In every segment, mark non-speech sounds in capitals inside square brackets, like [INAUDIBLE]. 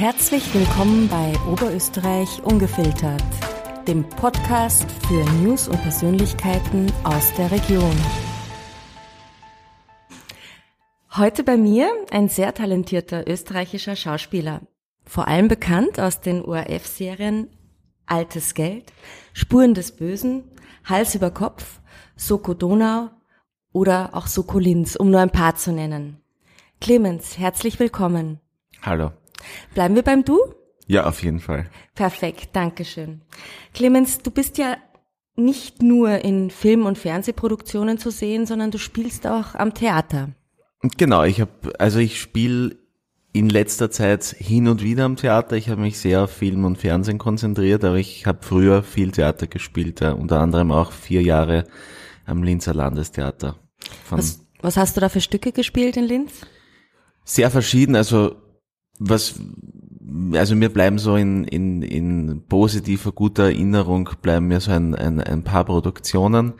Herzlich willkommen bei Oberösterreich Ungefiltert, dem Podcast für News und Persönlichkeiten aus der Region. Heute bei mir ein sehr talentierter österreichischer Schauspieler, vor allem bekannt aus den ORF-Serien Altes Geld, Spuren des Bösen, Hals über Kopf, Soko Donau oder auch Soko Linz, um nur ein paar zu nennen. Clemens, herzlich willkommen. Hallo. Bleiben wir beim Du? Ja, auf jeden Fall. Perfekt, Dankeschön. Clemens, du bist ja nicht nur in Film- und Fernsehproduktionen zu sehen, sondern du spielst auch am Theater. Genau, ich habe, also ich spiele in letzter Zeit hin und wieder am Theater. Ich habe mich sehr auf Film und Fernsehen konzentriert, aber ich habe früher viel Theater gespielt, ja, unter anderem auch vier Jahre am Linzer Landestheater. Was, was hast du da für Stücke gespielt in Linz? Sehr verschieden, also was, also mir bleiben so in, in, in positiver, guter Erinnerung bleiben mir so ein, ein, ein paar Produktionen.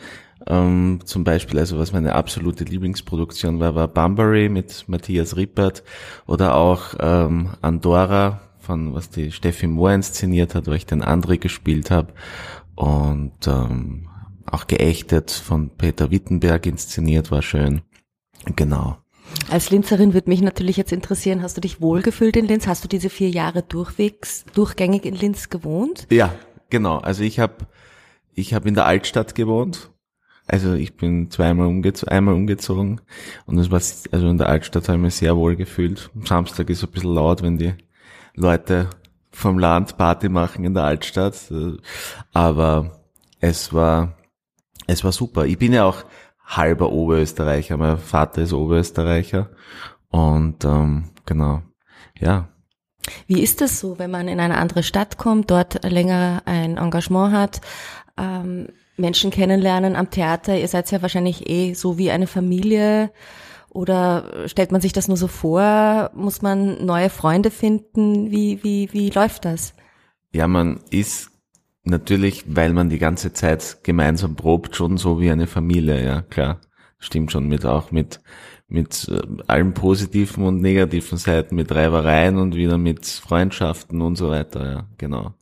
Ähm, zum Beispiel, also was meine absolute Lieblingsproduktion war, war Bunbury mit Matthias Rippert oder auch ähm, Andorra von was die Steffi Moore inszeniert hat, wo ich den André gespielt habe und ähm, auch geächtet von Peter Wittenberg inszeniert, war schön. Genau. Als Linzerin würde mich natürlich jetzt interessieren, hast du dich wohlgefühlt in Linz? Hast du diese vier Jahre durchwegs, durchgängig in Linz gewohnt? Ja, genau. Also ich habe ich hab in der Altstadt gewohnt. Also ich bin zweimal umgezogen, einmal umgezogen und das war also in der Altstadt habe ich mich sehr wohl gefühlt. Am Samstag ist es ein bisschen laut, wenn die Leute vom Land Party machen in der Altstadt, aber es war es war super. Ich bin ja auch halber Oberösterreicher. Mein Vater ist Oberösterreicher und ähm, genau, ja. Wie ist das so, wenn man in eine andere Stadt kommt, dort länger ein Engagement hat, ähm, Menschen kennenlernen am Theater? Ihr seid ja wahrscheinlich eh so wie eine Familie. Oder stellt man sich das nur so vor? Muss man neue Freunde finden? Wie, wie, wie läuft das? Ja, man ist natürlich, weil man die ganze Zeit gemeinsam probt, schon so wie eine Familie, ja, klar. Stimmt schon mit auch mit, mit äh, allen positiven und negativen Seiten, mit Reibereien und wieder mit Freundschaften und so weiter, ja, genau.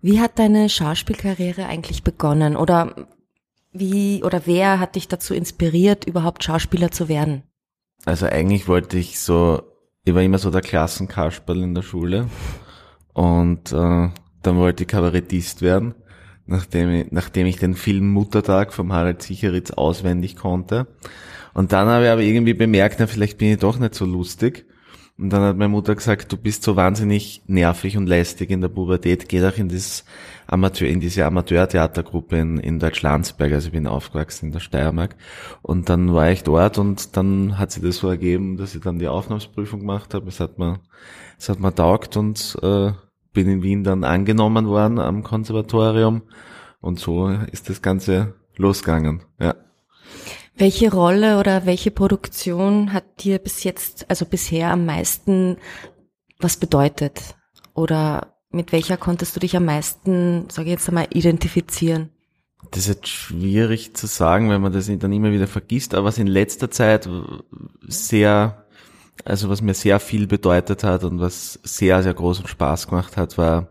Wie hat deine Schauspielkarriere eigentlich begonnen? Oder wie, oder wer hat dich dazu inspiriert, überhaupt Schauspieler zu werden? Also eigentlich wollte ich so, ich war immer so der Klassenkasperl in der Schule und äh, dann wollte ich Kabarettist werden, nachdem ich, nachdem ich den Film Muttertag vom Harald Sicheritz auswendig konnte. Und dann habe ich aber irgendwie bemerkt, na, vielleicht bin ich doch nicht so lustig. Und dann hat meine Mutter gesagt, du bist so wahnsinnig nervig und lästig in der Pubertät, geh doch in, das Amateur, in diese Amateurtheatergruppe in, in Deutschlandsberg, also ich bin aufgewachsen in der Steiermark. Und dann war ich dort und dann hat sich das so ergeben, dass ich dann die Aufnahmsprüfung gemacht habe. Es hat mir, es hat mir taugt und äh, bin in Wien dann angenommen worden am Konservatorium und so ist das Ganze losgegangen, ja. Welche Rolle oder welche Produktion hat dir bis jetzt, also bisher am meisten was bedeutet? Oder mit welcher konntest du dich am meisten, sage ich jetzt einmal, identifizieren? Das ist jetzt schwierig zu sagen, wenn man das dann immer wieder vergisst, aber was in letzter Zeit sehr also was mir sehr viel bedeutet hat und was sehr, sehr großen Spaß gemacht hat, war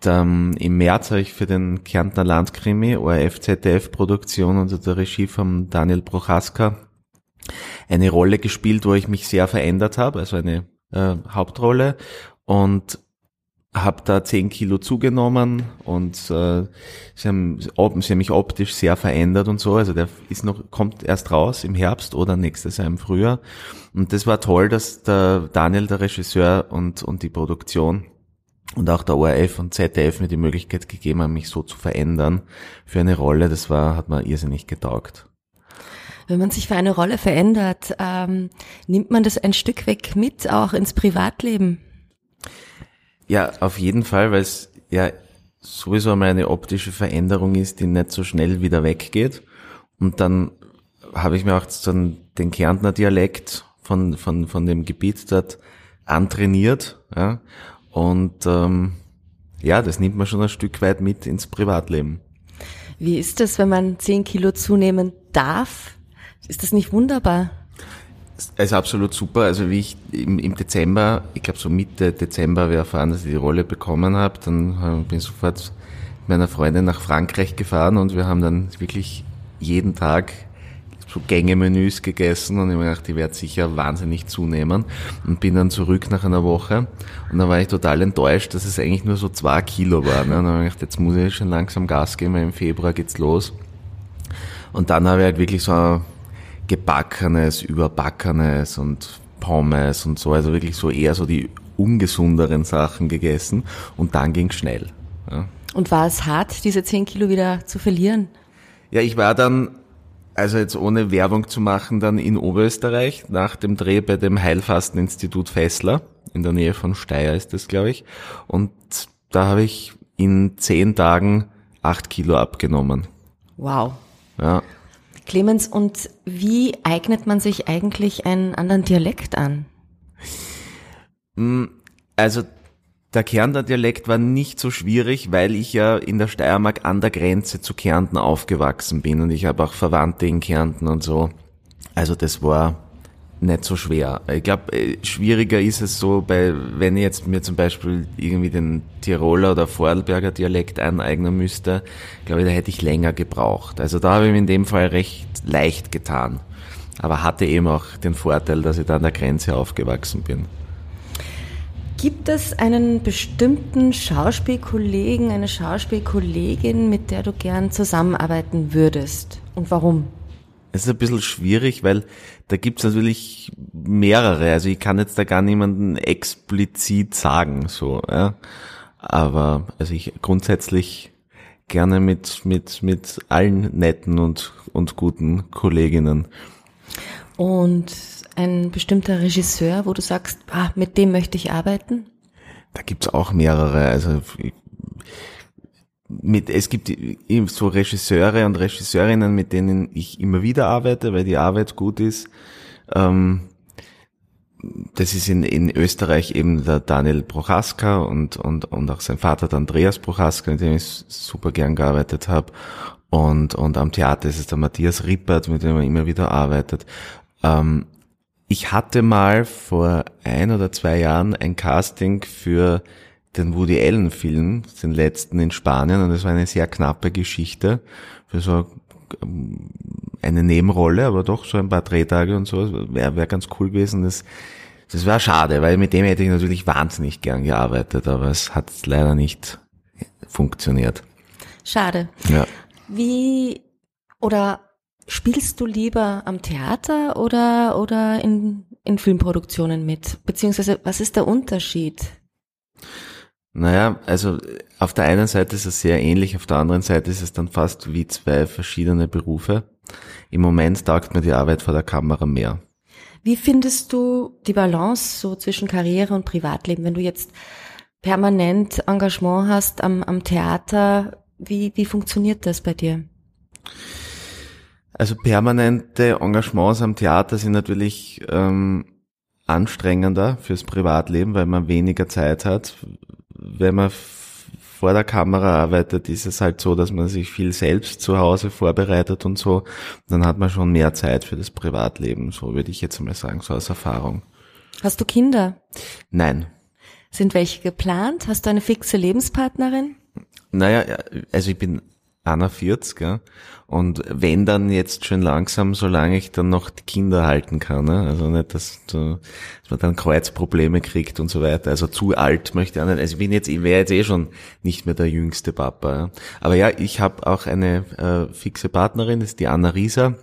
dann im März habe ich für den Kärntner Landkrimi ORF ZDF Produktion unter der Regie von Daniel Prochaska eine Rolle gespielt, wo ich mich sehr verändert habe, also eine äh, Hauptrolle. Und habe da zehn Kilo zugenommen und äh, sie, haben, sie haben mich optisch sehr verändert und so. Also der ist noch kommt erst raus im Herbst oder nächstes Jahr im Frühjahr. Und das war toll, dass der Daniel, der Regisseur und und die Produktion und auch der ORF und ZDF mir die Möglichkeit gegeben haben, mich so zu verändern für eine Rolle. Das war hat mir irrsinnig getaugt. Wenn man sich für eine Rolle verändert, ähm, nimmt man das ein Stück weg mit, auch ins Privatleben? Ja, auf jeden Fall, weil es ja sowieso einmal eine optische Veränderung ist, die nicht so schnell wieder weggeht. Und dann habe ich mir auch dann den Kärntner Dialekt von, von, von dem Gebiet dort antrainiert. Ja? Und ähm, ja, das nimmt man schon ein Stück weit mit ins Privatleben. Wie ist das, wenn man zehn Kilo zunehmen darf? Ist das nicht wunderbar? Ist absolut super. Also wie ich im, im Dezember, ich glaube so Mitte Dezember ich erfahren, dass ich die Rolle bekommen habe, dann bin ich sofort mit meiner Freundin nach Frankreich gefahren und wir haben dann wirklich jeden Tag so Gängemenüs gegessen und ich habe gedacht, ich werde sicher wahnsinnig zunehmen und bin dann zurück nach einer Woche und dann war ich total enttäuscht, dass es eigentlich nur so zwei Kilo war. Ne? Und dann habe ich gedacht, jetzt muss ich schon langsam Gas geben, weil im Februar geht's los. Und dann habe ich halt wirklich so gebackenes, überbackenes und Pommes und so, also wirklich so eher so die ungesunderen Sachen gegessen und dann ging's schnell. Ja. Und war es hart, diese 10 Kilo wieder zu verlieren? Ja, ich war dann also jetzt ohne Werbung zu machen, dann in Oberösterreich nach dem Dreh bei dem Heilfasteninstitut Fessler, in der Nähe von Steyr ist das, glaube ich. Und da habe ich in zehn Tagen acht Kilo abgenommen. Wow. Ja. Clemens, und wie eignet man sich eigentlich einen anderen Dialekt an? Hm, also der Kärntner Dialekt war nicht so schwierig, weil ich ja in der Steiermark an der Grenze zu Kärnten aufgewachsen bin und ich habe auch Verwandte in Kärnten und so. Also das war nicht so schwer. Ich glaube, äh, schwieriger ist es so, bei, wenn ich jetzt mir zum Beispiel irgendwie den Tiroler oder Vorarlberger Dialekt aneignen müsste, glaube ich, da hätte ich länger gebraucht. Also da habe ich mir in dem Fall recht leicht getan. Aber hatte eben auch den Vorteil, dass ich da an der Grenze aufgewachsen bin. Gibt es einen bestimmten Schauspielkollegen, eine Schauspielkollegin, mit der du gern zusammenarbeiten würdest? Und warum? Es ist ein bisschen schwierig, weil da gibt's natürlich mehrere. Also ich kann jetzt da gar niemanden explizit sagen, so, ja. Aber also ich grundsätzlich gerne mit mit mit allen netten und und guten Kolleginnen. Und ein bestimmter Regisseur, wo du sagst, ah, mit dem möchte ich arbeiten? Da gibt's auch mehrere. Also mit, es gibt so Regisseure und Regisseurinnen, mit denen ich immer wieder arbeite, weil die Arbeit gut ist. Ähm, das ist in, in Österreich eben der Daniel Prochaska und, und, und auch sein Vater der Andreas Prochaska, mit dem ich super gern gearbeitet habe. Und, und am Theater ist es der Matthias Rippert, mit dem er immer wieder arbeitet. Ähm, ich hatte mal vor ein oder zwei Jahren ein Casting für den Woody Allen Film, den letzten in Spanien, und das war eine sehr knappe Geschichte für so ähm, eine Nebenrolle, aber doch so ein paar Drehtage und so, wäre wär ganz cool gewesen. Das, das war schade, weil mit dem hätte ich natürlich wahnsinnig gern gearbeitet, aber es hat leider nicht funktioniert. Schade. Ja. Wie oder Spielst du lieber am Theater oder, oder in, in Filmproduktionen mit? Beziehungsweise, was ist der Unterschied? Naja, also auf der einen Seite ist es sehr ähnlich, auf der anderen Seite ist es dann fast wie zwei verschiedene Berufe. Im Moment taugt mir die Arbeit vor der Kamera mehr. Wie findest du die Balance so zwischen Karriere und Privatleben? Wenn du jetzt permanent Engagement hast am, am Theater, wie, wie funktioniert das bei dir? Also permanente Engagements am Theater sind natürlich ähm, anstrengender fürs Privatleben, weil man weniger Zeit hat. Wenn man vor der Kamera arbeitet, ist es halt so, dass man sich viel selbst zu Hause vorbereitet und so. Dann hat man schon mehr Zeit für das Privatleben, so würde ich jetzt mal sagen, so aus Erfahrung. Hast du Kinder? Nein. Sind welche geplant? Hast du eine fixe Lebenspartnerin? Naja, also ich bin 41, ja. Und wenn dann jetzt schön langsam, solange ich dann noch die Kinder halten kann, ne? also nicht, dass, dass man dann Kreuzprobleme kriegt und so weiter. Also zu alt möchte ich auch nicht. Also ich bin jetzt, ich wäre jetzt eh schon nicht mehr der jüngste Papa. Ja. Aber ja, ich habe auch eine äh, fixe Partnerin, das ist die Anna Rieser.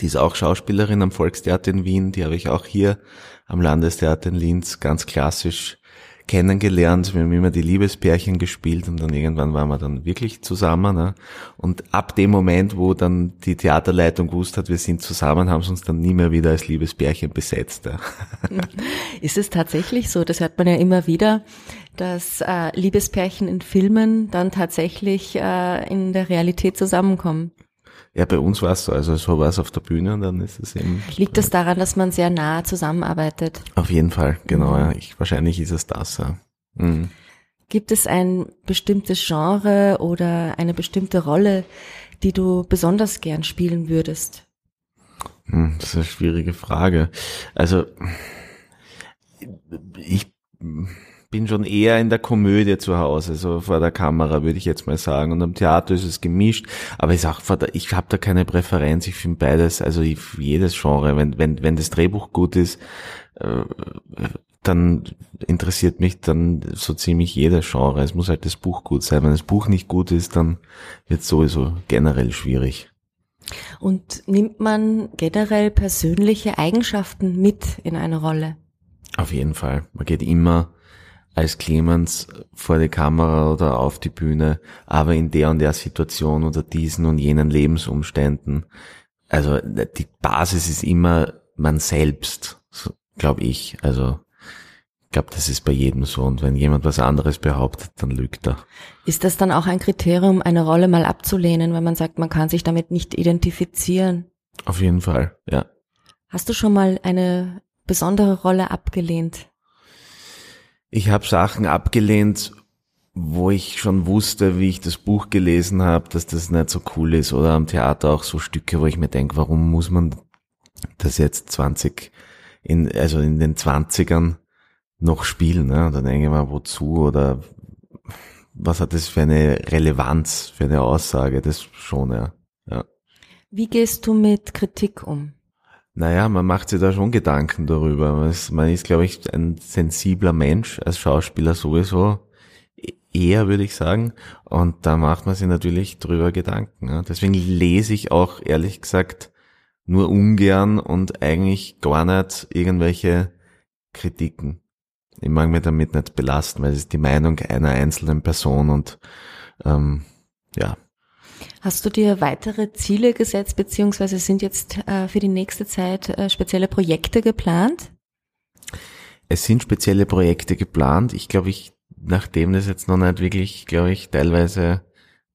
Die ist auch Schauspielerin am Volkstheater in Wien. Die habe ich auch hier am Landestheater in Linz ganz klassisch kennengelernt, wir haben immer die Liebespärchen gespielt und dann irgendwann waren wir dann wirklich zusammen. Ne? Und ab dem Moment, wo dann die Theaterleitung gewusst hat, wir sind zusammen, haben sie uns dann nie mehr wieder als Liebespärchen besetzt. Ja. [LAUGHS] Ist es tatsächlich so? Das hört man ja immer wieder, dass äh, Liebespärchen in Filmen dann tatsächlich äh, in der Realität zusammenkommen. Ja, bei uns war es so, also so war es auf der Bühne und dann ist es eben. Liegt es daran, dass man sehr nah zusammenarbeitet? Auf jeden Fall, genau. Mhm. Ja. Ich, wahrscheinlich ist es das. Ja. Mhm. Gibt es ein bestimmtes Genre oder eine bestimmte Rolle, die du besonders gern spielen würdest? Hm, das ist eine schwierige Frage. Also ich bin schon eher in der Komödie zu Hause, so vor der Kamera, würde ich jetzt mal sagen. Und am Theater ist es gemischt, aber ich sag, ich habe da keine Präferenz. Ich finde beides, also jedes Genre. Wenn wenn wenn das Drehbuch gut ist, äh, dann interessiert mich dann so ziemlich jedes Genre. Es muss halt das Buch gut sein. Wenn das Buch nicht gut ist, dann wird es sowieso generell schwierig. Und nimmt man generell persönliche Eigenschaften mit in eine Rolle? Auf jeden Fall. Man geht immer als Clemens vor die Kamera oder auf die Bühne, aber in der und der Situation oder diesen und jenen Lebensumständen. Also die Basis ist immer man selbst, glaube ich. Also ich glaube, das ist bei jedem so. Und wenn jemand was anderes behauptet, dann lügt er. Ist das dann auch ein Kriterium, eine Rolle mal abzulehnen, wenn man sagt, man kann sich damit nicht identifizieren? Auf jeden Fall, ja. Hast du schon mal eine besondere Rolle abgelehnt? Ich habe Sachen abgelehnt, wo ich schon wusste, wie ich das Buch gelesen habe, dass das nicht so cool ist. Oder am Theater auch so Stücke, wo ich mir denke, warum muss man das jetzt 20 in, also in den 20ern noch spielen? Ne? Und dann denke ich mir, wozu? Oder was hat das für eine Relevanz, für eine Aussage? Das schon, ja. ja. Wie gehst du mit Kritik um? Naja, man macht sich da schon Gedanken darüber. Man ist, glaube ich, ein sensibler Mensch, als Schauspieler sowieso. Eher, würde ich sagen. Und da macht man sich natürlich drüber Gedanken. Deswegen lese ich auch, ehrlich gesagt, nur ungern und eigentlich gar nicht irgendwelche Kritiken. Ich mag mich damit nicht belasten, weil es ist die Meinung einer einzelnen Person und ähm, ja, Hast du dir weitere Ziele gesetzt, beziehungsweise sind jetzt äh, für die nächste Zeit äh, spezielle Projekte geplant? Es sind spezielle Projekte geplant. Ich glaube, ich, nachdem das jetzt noch nicht wirklich, glaube ich, teilweise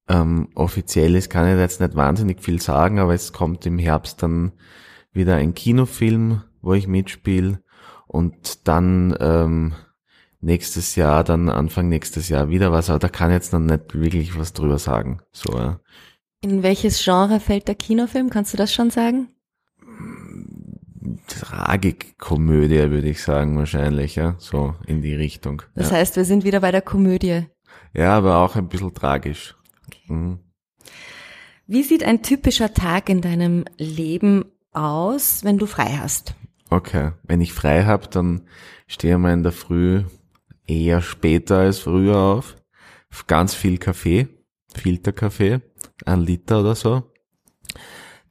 ähm, offiziell ist, kann ich jetzt nicht wahnsinnig viel sagen, aber es kommt im Herbst dann wieder ein Kinofilm, wo ich mitspiele und dann ähm, nächstes Jahr, dann Anfang nächstes Jahr wieder was, aber da kann ich jetzt noch nicht wirklich was drüber sagen. So, ja. In welches Genre fällt der Kinofilm? Kannst du das schon sagen? Tragikkomödie, würde ich sagen, wahrscheinlich, ja. So in die Richtung. Das ja. heißt, wir sind wieder bei der Komödie. Ja, aber auch ein bisschen tragisch. Okay. Mhm. Wie sieht ein typischer Tag in deinem Leben aus, wenn du frei hast? Okay, wenn ich frei habe, dann stehe ich mal in der Früh eher später als früher auf. Ganz viel Kaffee, Filterkaffee ein Liter oder so.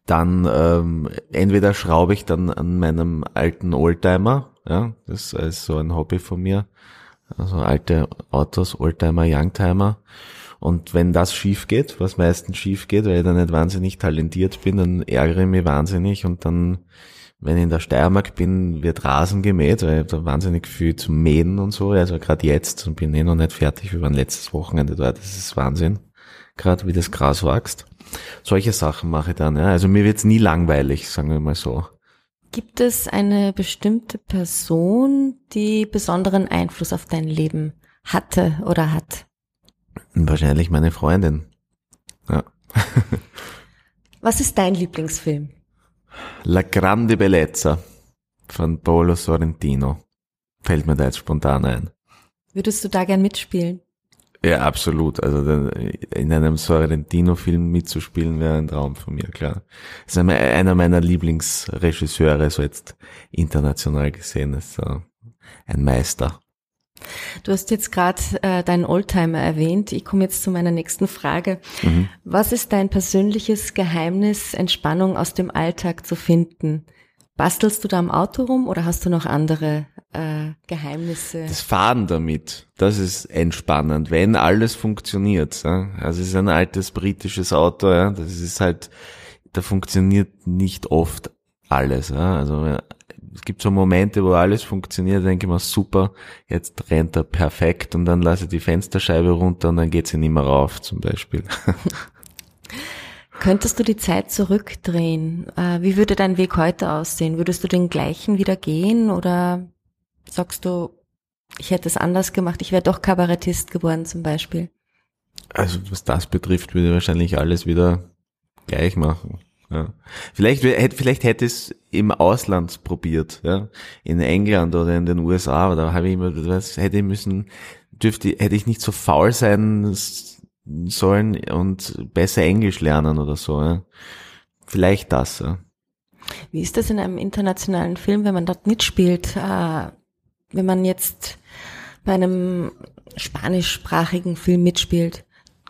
Dann ähm, entweder schraube ich dann an meinem alten Oldtimer, ja, das ist so ein Hobby von mir, also alte Autos, Oldtimer, Youngtimer. Und wenn das schief geht, was meistens schief geht, weil ich da nicht wahnsinnig talentiert bin, dann ärgere ich mich wahnsinnig und dann, wenn ich in der Steiermark bin, wird Rasen gemäht, weil ich da wahnsinnig viel zu mähen und so. Also gerade jetzt und bin eh noch nicht fertig, wir waren letztes Wochenende dort, das ist Wahnsinn gerade wie das Gras wächst. Solche Sachen mache ich dann. Ja. Also mir wird's nie langweilig, sagen wir mal so. Gibt es eine bestimmte Person, die besonderen Einfluss auf dein Leben hatte oder hat? Wahrscheinlich meine Freundin. Ja. [LAUGHS] Was ist dein Lieblingsfilm? La Grande Bellezza von Paolo Sorrentino. Fällt mir da jetzt spontan ein. Würdest du da gern mitspielen? Ja, absolut. Also in einem Sorrentino-Film mitzuspielen wäre ein Traum von mir, klar. Das ist einer meiner Lieblingsregisseure, so jetzt international gesehen, ist so ein Meister. Du hast jetzt gerade äh, deinen Oldtimer erwähnt. Ich komme jetzt zu meiner nächsten Frage. Mhm. Was ist dein persönliches Geheimnis, Entspannung aus dem Alltag zu finden? Bastelst du da am Auto rum oder hast du noch andere äh, Geheimnisse? Das Fahren damit, das ist entspannend, wenn alles funktioniert. Ja? Also es ist ein altes britisches Auto, ja? das ist halt, da funktioniert nicht oft alles. Ja? Also es gibt so Momente, wo alles funktioniert, denke ich mir, super, jetzt rennt er perfekt und dann lasse ich die Fensterscheibe runter und dann geht sie nicht mehr rauf, zum Beispiel. [LAUGHS] Könntest du die Zeit zurückdrehen? Äh, wie würde dein Weg heute aussehen? Würdest du den gleichen wieder gehen oder sagst du, ich hätte es anders gemacht, ich wäre doch Kabarettist geworden zum Beispiel? Also was das betrifft, würde ich wahrscheinlich alles wieder gleich machen. Ja. Vielleicht, vielleicht hätte es im Ausland probiert, ja, in England oder in den USA, oder habe ich immer, was hätte ich müssen, dürfte, hätte ich nicht so faul sein sollen und besser Englisch lernen oder so, ja. Vielleicht das, ja. Wie ist das in einem internationalen Film, wenn man dort mitspielt? Äh, wenn man jetzt bei einem spanischsprachigen Film mitspielt,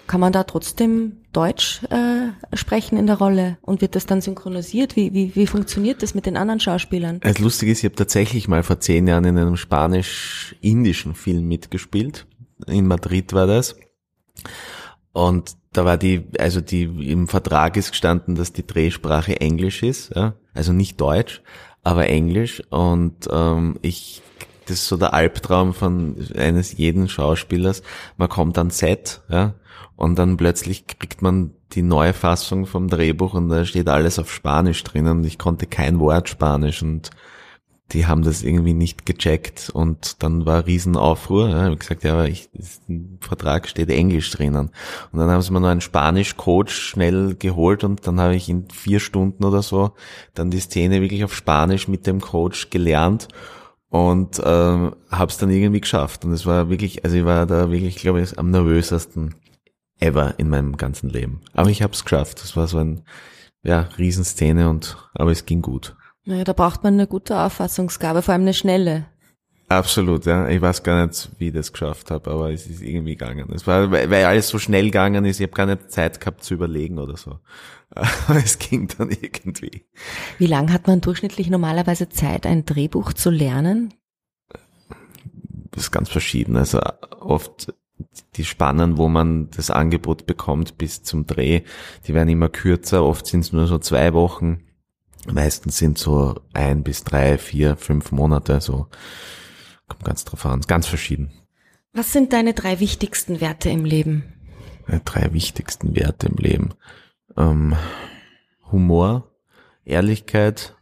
kann man da trotzdem Deutsch äh, sprechen in der Rolle und wird das dann synchronisiert? Wie, wie, wie funktioniert das mit den anderen Schauspielern? Das Lustige ist, ich habe tatsächlich mal vor zehn Jahren in einem spanisch-indischen Film mitgespielt. In Madrid war das. Und da war die, also die, im Vertrag ist gestanden, dass die Drehsprache Englisch ist, ja? also nicht Deutsch, aber Englisch. Und ähm, ich, das ist so der Albtraum von eines jeden Schauspielers. Man kommt an Set, ja, und dann plötzlich kriegt man die neue Fassung vom Drehbuch und da steht alles auf Spanisch drinnen und ich konnte kein Wort Spanisch und die haben das irgendwie nicht gecheckt und dann war Riesenaufruhr. Ich habe gesagt, ja, aber ich, im Vertrag steht Englisch drinnen. Und dann haben sie mir noch einen Spanisch-Coach schnell geholt und dann habe ich in vier Stunden oder so dann die Szene wirklich auf Spanisch mit dem Coach gelernt und äh, habe es dann irgendwie geschafft. Und es war wirklich, also ich war da wirklich, glaube ich, am nervösesten ever in meinem ganzen Leben. Aber ich habe es geschafft. Das war so ein ja Riesenszene und aber es ging gut. Naja, da braucht man eine gute Auffassungsgabe, vor allem eine schnelle. Absolut, ja. Ich weiß gar nicht, wie ich das geschafft habe, aber es ist irgendwie gegangen. Es war, weil alles so schnell gegangen ist, ich habe gar nicht Zeit gehabt zu überlegen oder so. [LAUGHS] Aber es ging dann irgendwie. Wie lang hat man durchschnittlich normalerweise Zeit, ein Drehbuch zu lernen? Das ist ganz verschieden. Also oft die Spannen, wo man das Angebot bekommt bis zum Dreh, die werden immer kürzer. Oft sind es nur so zwei Wochen Meistens sind so ein bis drei, vier, fünf Monate, so kommt ganz drauf an, ganz verschieden. Was sind deine drei wichtigsten Werte im Leben? Meine drei wichtigsten Werte im Leben. Ähm, Humor, Ehrlichkeit,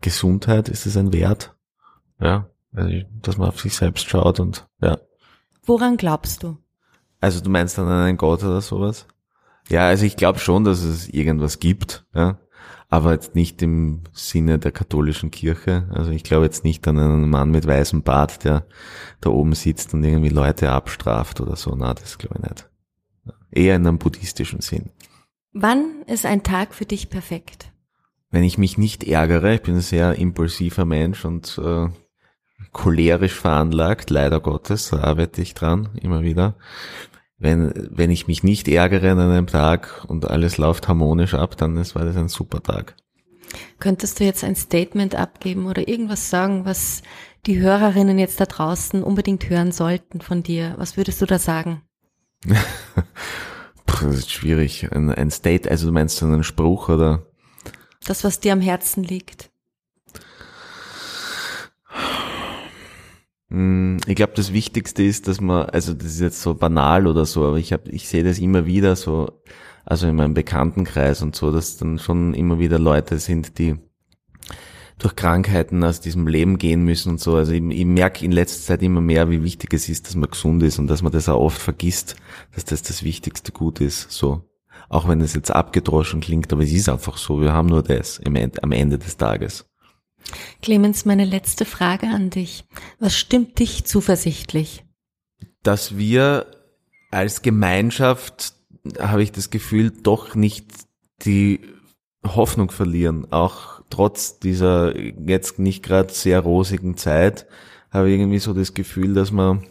Gesundheit, ist es ein Wert? Ja, also, dass man auf sich selbst schaut und ja. Woran glaubst du? Also du meinst dann an einen Gott oder sowas? Ja, also ich glaube schon, dass es irgendwas gibt, ja aber jetzt nicht im Sinne der katholischen Kirche. Also ich glaube jetzt nicht an einen Mann mit weißem Bart, der da oben sitzt und irgendwie Leute abstraft oder so. Na, das glaube ich nicht. Eher in einem buddhistischen Sinn. Wann ist ein Tag für dich perfekt? Wenn ich mich nicht ärgere, ich bin ein sehr impulsiver Mensch und äh, cholerisch veranlagt, leider Gottes, da arbeite ich dran, immer wieder wenn, wenn ich mich nicht ärgere an einem Tag und alles läuft harmonisch ab, dann ist, war das ein super Tag. Könntest du jetzt ein Statement abgeben oder irgendwas sagen, was die Hörerinnen jetzt da draußen unbedingt hören sollten von dir? Was würdest du da sagen? [LAUGHS] Puh, das ist schwierig. Ein, ein State, also du meinst so einen Spruch oder? Das, was dir am Herzen liegt. Ich glaube, das Wichtigste ist, dass man, also das ist jetzt so banal oder so, aber ich habe, ich sehe das immer wieder so, also in meinem Bekanntenkreis und so, dass dann schon immer wieder Leute sind, die durch Krankheiten aus diesem Leben gehen müssen und so. Also ich, ich merke in letzter Zeit immer mehr, wie wichtig es ist, dass man gesund ist und dass man das auch oft vergisst, dass das das wichtigste Gut ist. So, auch wenn es jetzt abgedroschen klingt, aber es ist einfach so. Wir haben nur das im, am Ende des Tages. Clemens, meine letzte Frage an dich. Was stimmt dich zuversichtlich? Dass wir als Gemeinschaft, habe ich das Gefühl, doch nicht die Hoffnung verlieren. Auch trotz dieser jetzt nicht gerade sehr rosigen Zeit habe ich irgendwie so das Gefühl, dass man,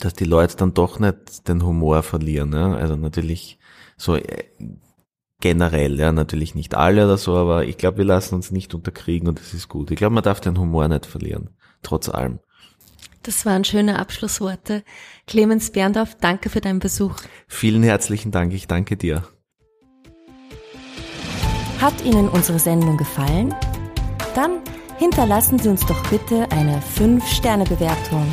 dass die Leute dann doch nicht den Humor verlieren. Ja? Also natürlich so äh, generell, ja, natürlich nicht alle oder so, aber ich glaube, wir lassen uns nicht unterkriegen und das ist gut. Ich glaube, man darf den Humor nicht verlieren, trotz allem. Das waren schöne Abschlussworte. Clemens Berndorf, danke für deinen Besuch. Vielen herzlichen Dank, ich danke dir. Hat Ihnen unsere Sendung gefallen? Dann hinterlassen Sie uns doch bitte eine 5-Sterne-Bewertung.